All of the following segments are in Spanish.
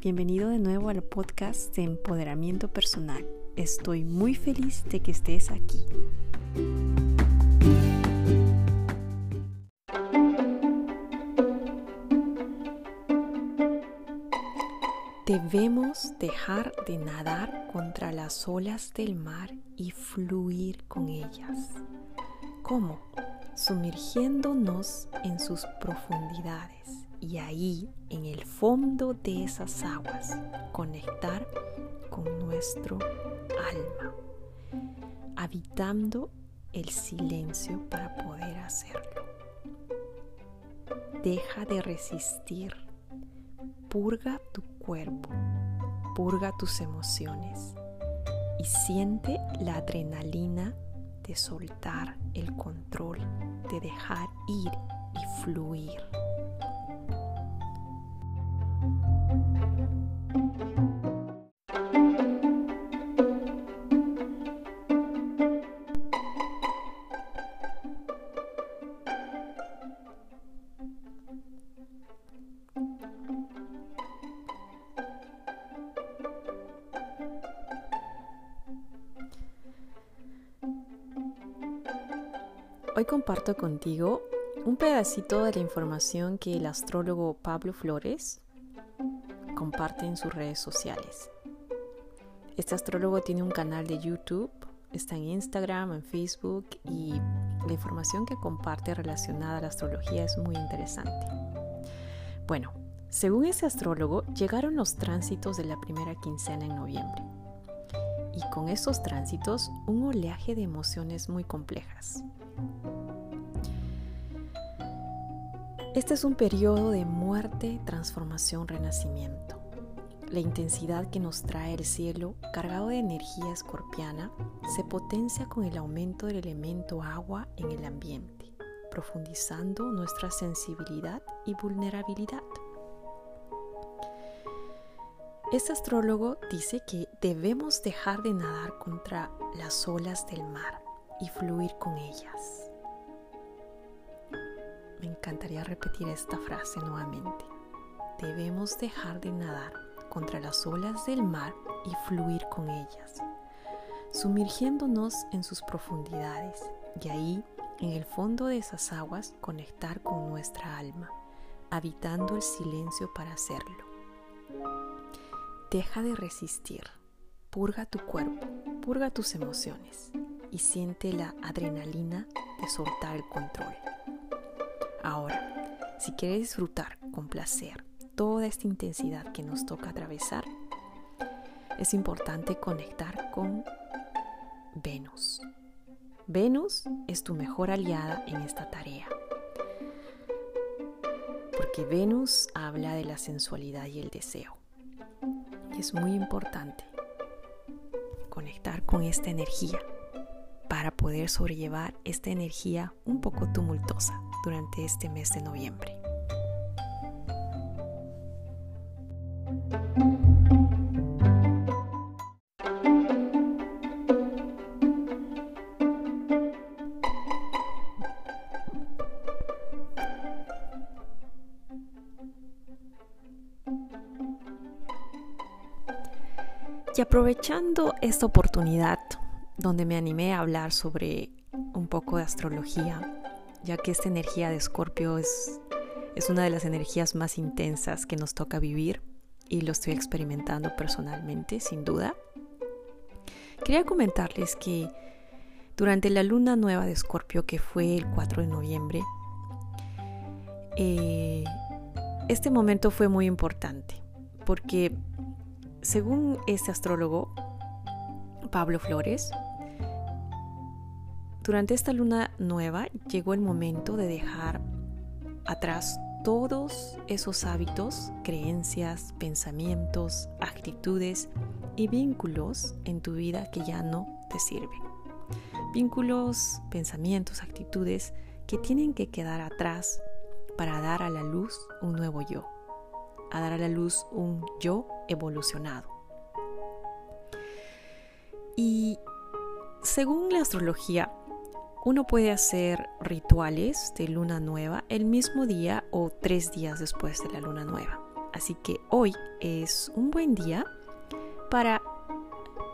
bienvenido de nuevo al podcast de empoderamiento personal. Estoy muy feliz de que estés aquí. Debemos dejar de nadar contra las olas del mar y fluir con ellas. ¿Cómo? Sumergiéndonos en sus profundidades y ahí, en el fondo de esas aguas, conectar con nuestro alma, habitando el silencio para poder hacerlo. Deja de resistir, purga tu cuerpo, purga tus emociones y siente la adrenalina de soltar el control, de dejar ir y fluir. Hoy comparto contigo un pedacito de la información que el astrólogo Pablo Flores comparte en sus redes sociales. Este astrólogo tiene un canal de YouTube, está en Instagram, en Facebook y la información que comparte relacionada a la astrología es muy interesante. Bueno, según ese astrólogo, llegaron los tránsitos de la primera quincena en noviembre. Y con esos tránsitos, un oleaje de emociones muy complejas. Este es un periodo de muerte, transformación, renacimiento. La intensidad que nos trae el cielo, cargado de energía escorpiana, se potencia con el aumento del elemento agua en el ambiente, profundizando nuestra sensibilidad y vulnerabilidad. Este astrólogo dice que debemos dejar de nadar contra las olas del mar y fluir con ellas me encantaría repetir esta frase nuevamente. Debemos dejar de nadar contra las olas del mar y fluir con ellas, sumergiéndonos en sus profundidades y ahí, en el fondo de esas aguas, conectar con nuestra alma, habitando el silencio para hacerlo. Deja de resistir, purga tu cuerpo, purga tus emociones y siente la adrenalina de soltar el control. Ahora, si quieres disfrutar con placer toda esta intensidad que nos toca atravesar, es importante conectar con Venus. Venus es tu mejor aliada en esta tarea. Porque Venus habla de la sensualidad y el deseo. Y es muy importante conectar con esta energía poder sobrellevar esta energía un poco tumultuosa durante este mes de noviembre. Y aprovechando esta oportunidad donde me animé a hablar sobre un poco de astrología, ya que esta energía de Escorpio es, es una de las energías más intensas que nos toca vivir y lo estoy experimentando personalmente, sin duda. Quería comentarles que durante la luna nueva de Escorpio, que fue el 4 de noviembre, eh, este momento fue muy importante porque según este astrólogo, Pablo Flores, durante esta luna nueva llegó el momento de dejar atrás todos esos hábitos, creencias, pensamientos, actitudes y vínculos en tu vida que ya no te sirven. Vínculos, pensamientos, actitudes que tienen que quedar atrás para dar a la luz un nuevo yo, a dar a la luz un yo evolucionado. Y según la astrología, uno puede hacer rituales de luna nueva el mismo día o tres días después de la luna nueva. Así que hoy es un buen día para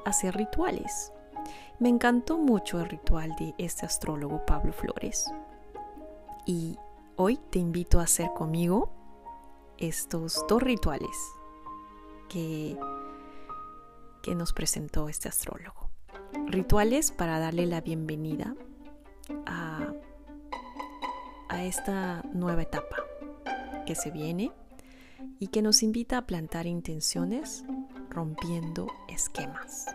hacer rituales. Me encantó mucho el ritual de este astrólogo Pablo Flores. Y hoy te invito a hacer conmigo estos dos rituales que, que nos presentó este astrólogo. Rituales para darle la bienvenida a, esta nueva etapa que se viene y que nos invita a plantar intenciones rompiendo esquemas.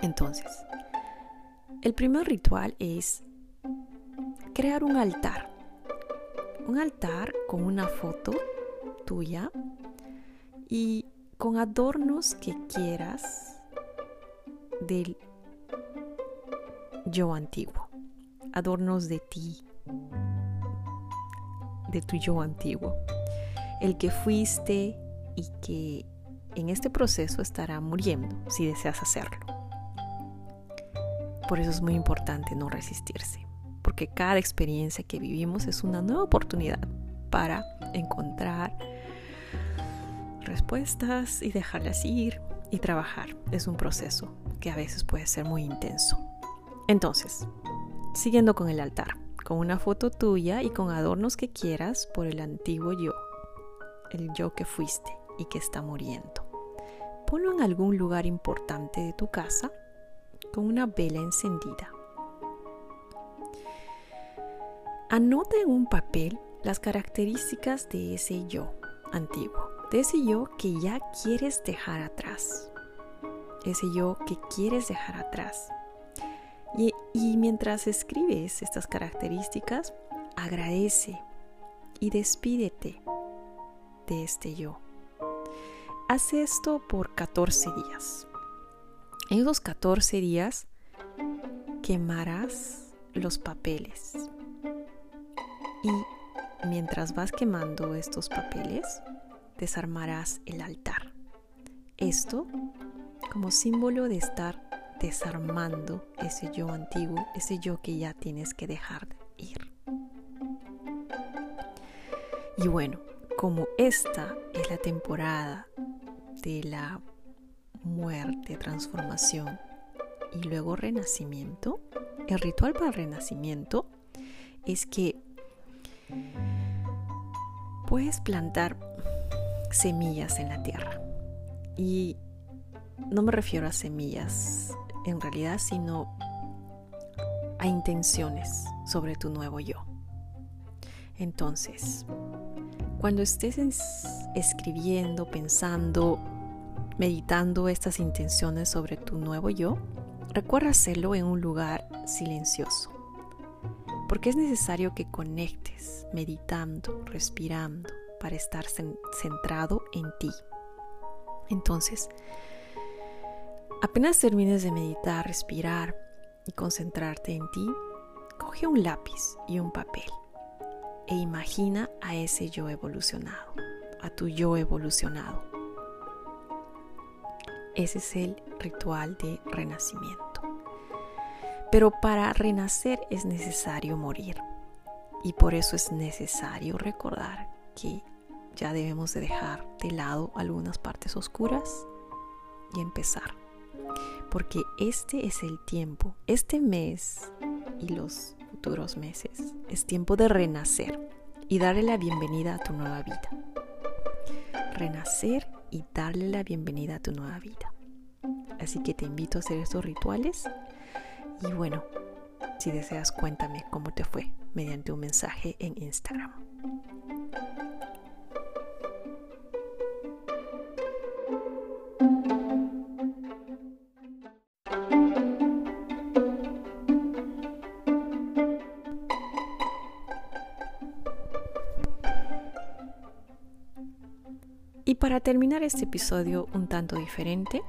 Entonces, el primer ritual es crear un altar. Un altar con una foto tuya y con adornos que quieras del yo antiguo. Adornos de ti, de tu yo antiguo el que fuiste y que en este proceso estará muriendo si deseas hacerlo. Por eso es muy importante no resistirse, porque cada experiencia que vivimos es una nueva oportunidad para encontrar respuestas y dejarlas ir y trabajar. Es un proceso que a veces puede ser muy intenso. Entonces, siguiendo con el altar, con una foto tuya y con adornos que quieras por el antiguo yo el yo que fuiste y que está muriendo. Ponlo en algún lugar importante de tu casa con una vela encendida. Anota en un papel las características de ese yo antiguo, de ese yo que ya quieres dejar atrás, ese yo que quieres dejar atrás. Y, mientras escribes estas características, agradece y despídete de este yo. Haz esto por 14 días. En esos 14 días quemarás los papeles. Y mientras vas quemando estos papeles, desarmarás el altar. Esto como símbolo de estar desarmando ese yo antiguo, ese yo que ya tienes que dejar ir. Y bueno, como esta es la temporada de la muerte, transformación y luego renacimiento, el ritual para renacimiento es que puedes plantar semillas en la tierra. Y no me refiero a semillas en realidad, sino a intenciones sobre tu nuevo yo. Entonces, cuando estés escribiendo, pensando, meditando estas intenciones sobre tu nuevo yo, recuerda hacerlo en un lugar silencioso. Porque es necesario que conectes, meditando, respirando, para estar centrado en ti. Entonces, apenas termines de meditar, respirar y concentrarte en ti, coge un lápiz y un papel e imagina a ese yo evolucionado, a tu yo evolucionado. Ese es el ritual de renacimiento. Pero para renacer es necesario morir. Y por eso es necesario recordar que ya debemos de dejar de lado algunas partes oscuras y empezar. Porque este es el tiempo, este mes y los futuros meses. Es tiempo de renacer y darle la bienvenida a tu nueva vida. Renacer y darle la bienvenida a tu nueva vida. Así que te invito a hacer estos rituales y bueno, si deseas cuéntame cómo te fue mediante un mensaje en Instagram. Y para terminar este episodio un tanto diferente,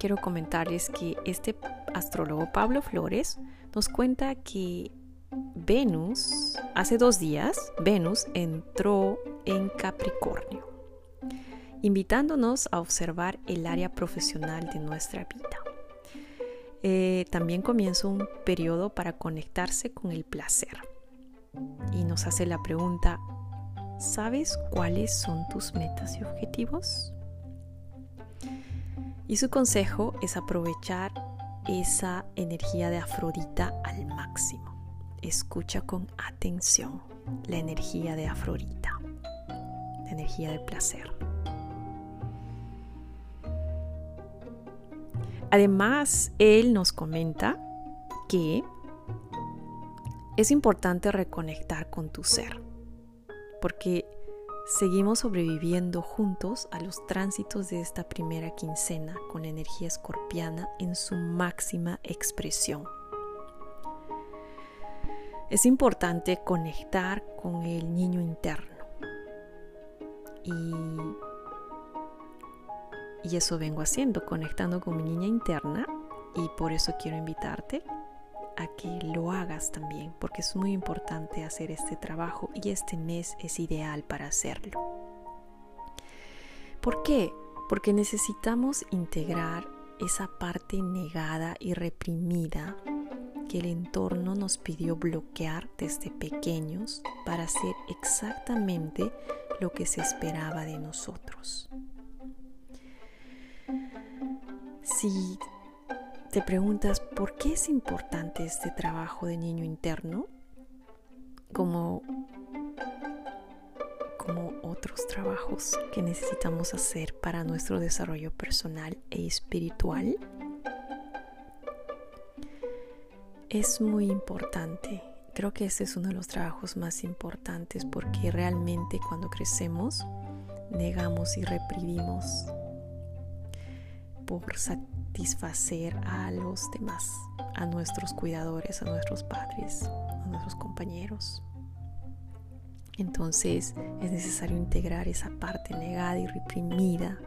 quiero comentarles que este astrólogo Pablo Flores nos cuenta que Venus, hace dos días, Venus entró en Capricornio, invitándonos a observar el área profesional de nuestra vida. Eh, también comienza un periodo para conectarse con el placer y nos hace la pregunta, ¿sabes cuáles son tus metas y objetivos? Y su consejo es aprovechar esa energía de Afrodita al máximo. Escucha con atención la energía de Afrodita, la energía del placer. Además, él nos comenta que es importante reconectar con tu ser, porque seguimos sobreviviendo juntos a los tránsitos de esta primera quincena con energía escorpiana en su máxima expresión. Es importante conectar con el niño interno y, y eso vengo haciendo, conectando con mi niña interna y por eso quiero invitarte a que lo hagas también, porque es muy importante hacer este trabajo y este mes es ideal para hacerlo. ¿Por qué? Porque necesitamos integrar esa parte negada y reprimida que el entorno nos pidió bloquear desde pequeños para hacer exactamente lo que se esperaba de nosotros. Si te preguntas por qué es importante este trabajo de niño interno, como, como otros trabajos que necesitamos hacer para nuestro desarrollo personal e espiritual, es muy importante. Creo que este es uno de los trabajos más importantes porque realmente cuando crecemos negamos y reprimimos por satisfacer a los demás, a nuestros cuidadores, a nuestros padres, a nuestros compañeros. Entonces es necesario integrar esa parte negada y reprimida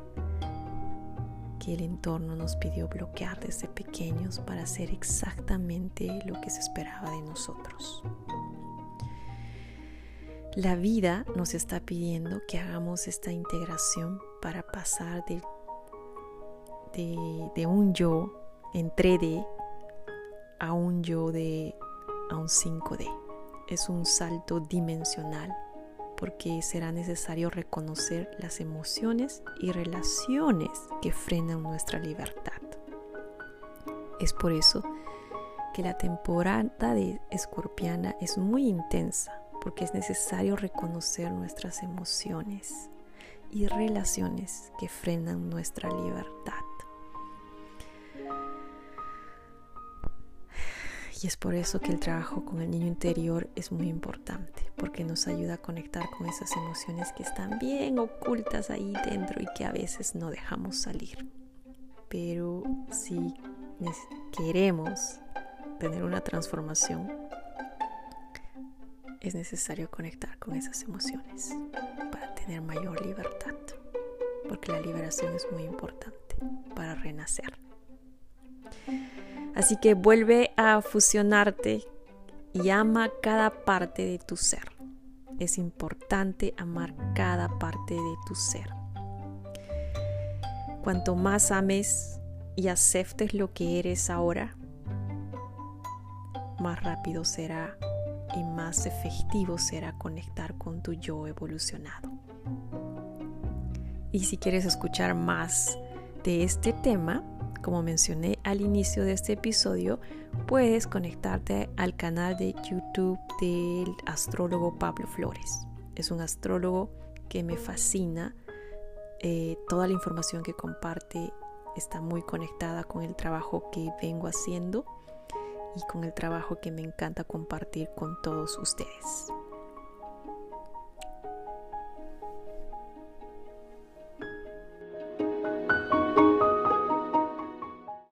que el entorno nos pidió bloquear desde pequeños para hacer exactamente lo que se esperaba de nosotros. La vida nos está pidiendo que hagamos esta integración para pasar del de, un yo en 3D a un yo de a un 5D. Es un salto dimensional porque será necesario reconocer las emociones y relaciones que frenan nuestra libertad. Es por eso que la temporada de escorpiana es muy intensa porque es necesario reconocer nuestras emociones y relaciones que frenan nuestra libertad. Y es por eso que el trabajo con el niño interior es muy importante, porque nos ayuda a conectar con esas emociones que están bien ocultas ahí dentro y que a veces no dejamos salir. Pero si queremos tener una transformación, es necesario conectar con esas emociones para tener mayor libertad, porque la liberación es muy importante para renacer. Así que vuelve a fusionarte y ama cada parte de tu ser. Es importante amar cada parte de tu ser. Cuanto más ames y aceptes lo que eres ahora, más rápido será y más efectivo será conectar con tu yo evolucionado. Y si quieres escuchar más de este tema, como mencioné al inicio de este episodio, puedes conectarte al canal de YouTube del astrólogo Pablo Flores. Es un astrólogo que me fascina. Eh, toda la información que comparte está muy conectada con el trabajo que vengo haciendo y con el trabajo que me encanta compartir con todos ustedes.